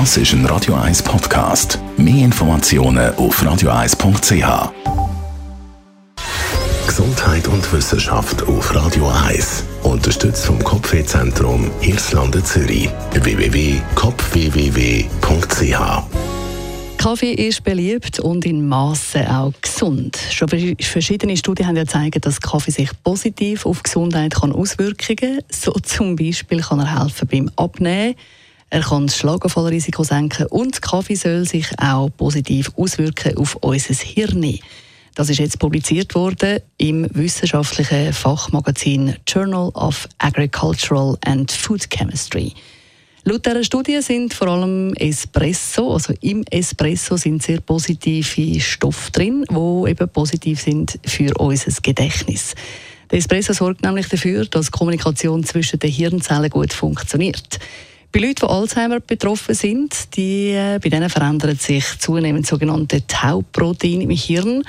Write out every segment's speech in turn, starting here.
Das ist ein Radio 1 Podcast. Mehr Informationen auf radio1.ch. Gesundheit und Wissenschaft auf Radio 1. Unterstützt vom Kopfwehzentrum Irlande Zürich. www.kopfwww.ch Kaffee ist beliebt und in Massen auch gesund. Schon verschiedene Studien haben ja gezeigt, dass Kaffee sich positiv auf Gesundheit kann auswirken kann. So zum Beispiel kann er helfen beim Abnehmen, er kann das Schlaganfallrisiko senken und Kaffee soll sich auch positiv auswirken auf unser Hirn. Das ist jetzt publiziert worden im wissenschaftlichen Fachmagazin Journal of Agricultural and Food Chemistry. Laut dieser Studie sind vor allem Espresso, also im Espresso sind sehr positive Stoffe drin, die eben positiv sind für unser Gedächtnis. Der Espresso sorgt nämlich dafür, dass Kommunikation zwischen den Hirnzellen gut funktioniert. Bei Leuten, die Alzheimer betroffen sind, die, äh, bei denen verändert sich zunehmend sogenannte Tauproteine im Hirn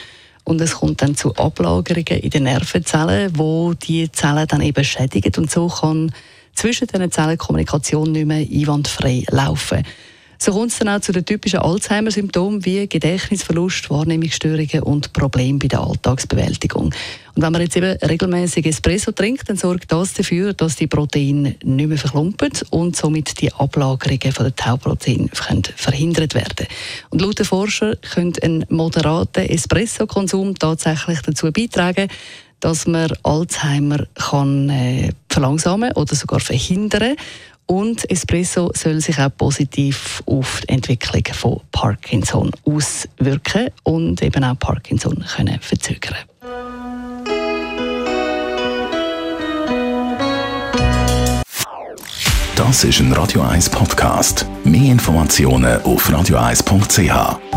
und es kommt dann zu Ablagerungen in den Nervenzellen, wo die Zellen dann eben schädigen und so kann zwischen diesen Zellen Kommunikation nicht mehr einwandfrei laufen. So kommt es dann auch zu den typischen Alzheimer-Symptomen wie Gedächtnisverlust, Wahrnehmungsstörungen und Probleme bei der Alltagsbewältigung. Und wenn man jetzt eben regelmäßig Espresso trinkt, dann sorgt das dafür, dass die Proteine nicht mehr verklumpen und somit die Ablagerungen von der Tauproteine verhindert werden. Und laut den Forscher könnte ein moderater Espresso-Konsum tatsächlich dazu beitragen, dass man Alzheimer kann äh, verlangsamen oder sogar verhindern und Espresso soll sich auch positiv auf die Entwicklung von Parkinson auswirken und eben auch Parkinson können verzögern. Das ist ein Radio 1 Podcast. Mehr Informationen auf radio1.ch.